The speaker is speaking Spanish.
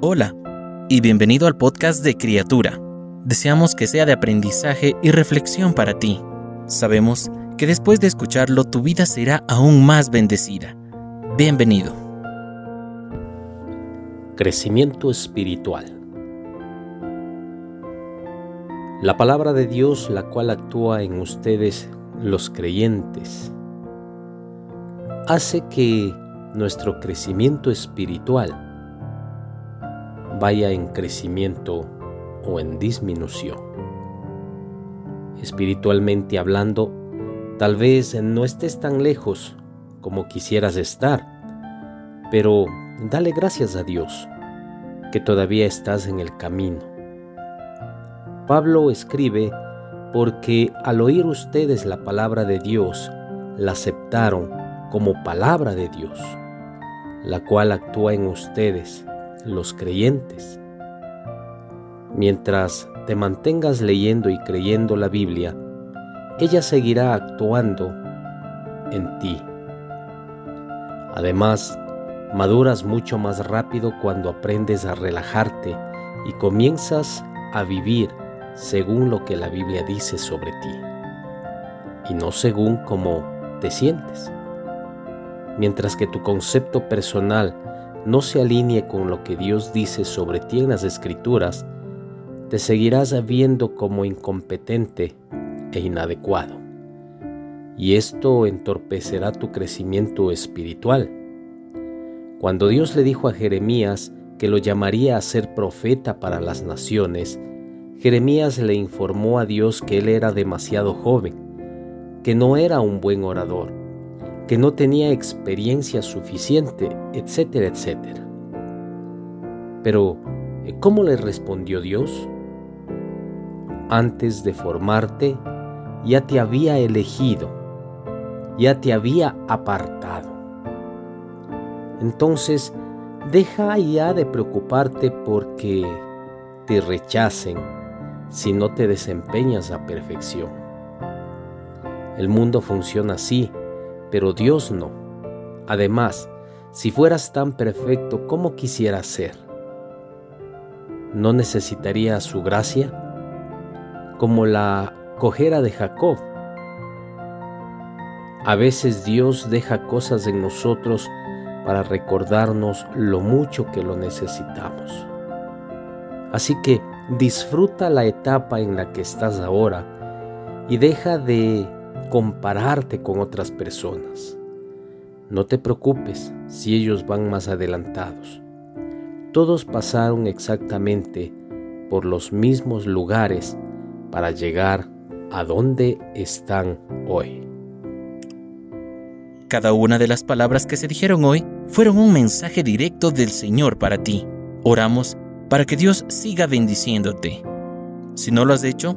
Hola y bienvenido al podcast de Criatura. Deseamos que sea de aprendizaje y reflexión para ti. Sabemos que después de escucharlo tu vida será aún más bendecida. Bienvenido. Crecimiento espiritual. La palabra de Dios, la cual actúa en ustedes los creyentes, hace que nuestro crecimiento espiritual vaya en crecimiento o en disminución. Espiritualmente hablando, tal vez no estés tan lejos como quisieras estar, pero dale gracias a Dios que todavía estás en el camino. Pablo escribe, porque al oír ustedes la palabra de Dios, la aceptaron como palabra de Dios, la cual actúa en ustedes, los creyentes. Mientras te mantengas leyendo y creyendo la Biblia, ella seguirá actuando en ti. Además, maduras mucho más rápido cuando aprendes a relajarte y comienzas a vivir según lo que la Biblia dice sobre ti y no según cómo te sientes mientras que tu concepto personal no se alinee con lo que Dios dice sobre ti en las escrituras, te seguirás viendo como incompetente e inadecuado. Y esto entorpecerá tu crecimiento espiritual. Cuando Dios le dijo a Jeremías que lo llamaría a ser profeta para las naciones, Jeremías le informó a Dios que él era demasiado joven, que no era un buen orador que no tenía experiencia suficiente, etcétera, etcétera. Pero, eh, ¿cómo le respondió Dios? Antes de formarte, ya te había elegido, ya te había apartado. Entonces, deja ya de preocuparte porque te rechacen si no te desempeñas a perfección. El mundo funciona así pero Dios no. Además, si fueras tan perfecto como quisieras ser, ¿no necesitaría su gracia? Como la cojera de Jacob. A veces Dios deja cosas en nosotros para recordarnos lo mucho que lo necesitamos. Así que disfruta la etapa en la que estás ahora y deja de compararte con otras personas. No te preocupes si ellos van más adelantados. Todos pasaron exactamente por los mismos lugares para llegar a donde están hoy. Cada una de las palabras que se dijeron hoy fueron un mensaje directo del Señor para ti. Oramos para que Dios siga bendiciéndote. Si no lo has hecho,